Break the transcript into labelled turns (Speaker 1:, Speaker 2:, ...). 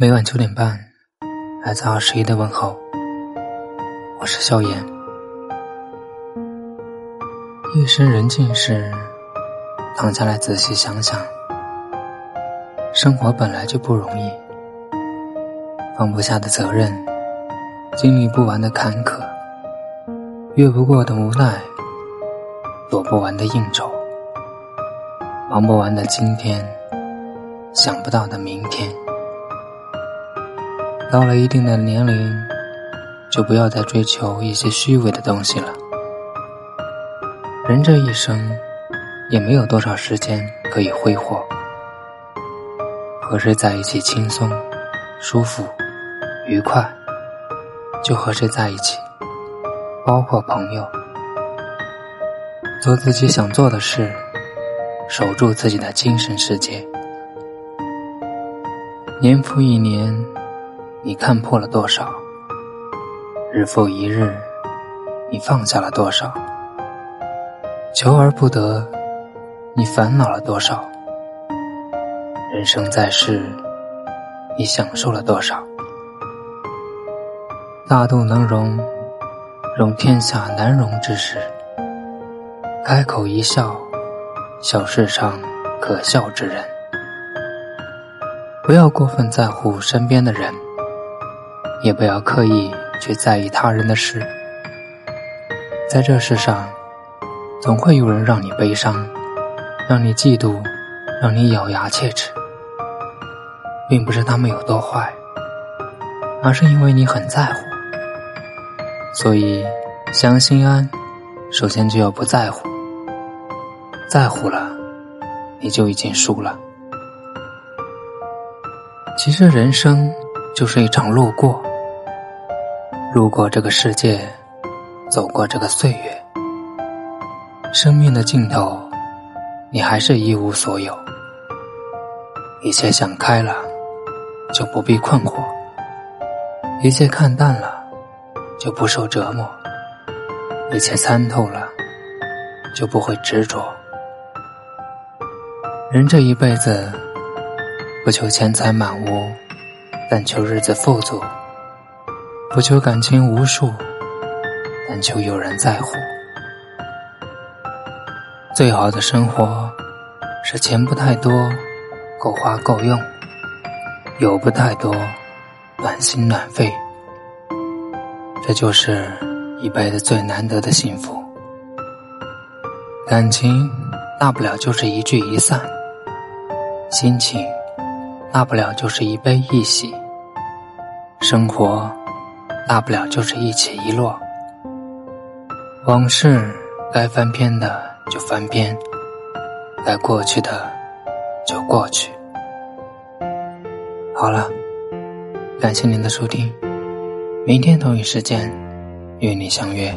Speaker 1: 每晚九点半，来自二十一的问候。我是萧炎。夜深人静时，躺下来仔细想想，生活本来就不容易，放不下的责任，经历不完的坎坷，越不过的无奈，躲不完的应酬，忙不完的今天，想不到的明天。到了一定的年龄，就不要再追求一些虚伪的东西了。人这一生，也没有多少时间可以挥霍。和谁在一起轻松、舒服、愉快，就和谁在一起，包括朋友。做自己想做的事，守住自己的精神世界。年复一年。你看破了多少？日复一日，你放下了多少？求而不得，你烦恼了多少？人生在世，你享受了多少？大度能容，容天下难容之事；开口一笑，笑世上可笑之人。不要过分在乎身边的人。也不要刻意去在意他人的事，在这世上，总会有人让你悲伤，让你嫉妒，让你咬牙切齿，并不是他们有多坏，而是因为你很在乎。所以，想心安，首先就要不在乎，在乎了，你就已经输了。其实，人生就是一场路过。路过这个世界，走过这个岁月，生命的尽头，你还是一无所有。一切想开了，就不必困惑；一切看淡了，就不受折磨；一切参透了，就不会执着。人这一辈子，不求钱财满屋，但求日子富足。不求感情无数，但求有人在乎。最好的生活是钱不太多，够花够用；有不太多，暖心暖肺。这就是一辈子最难得的幸福。感情大不了就是一聚一散，心情大不了就是一悲一喜，生活。大不了就是一起一落，往事该翻篇的就翻篇，该过去的就过去。好了，感谢您的收听，明天同一时间与你相约。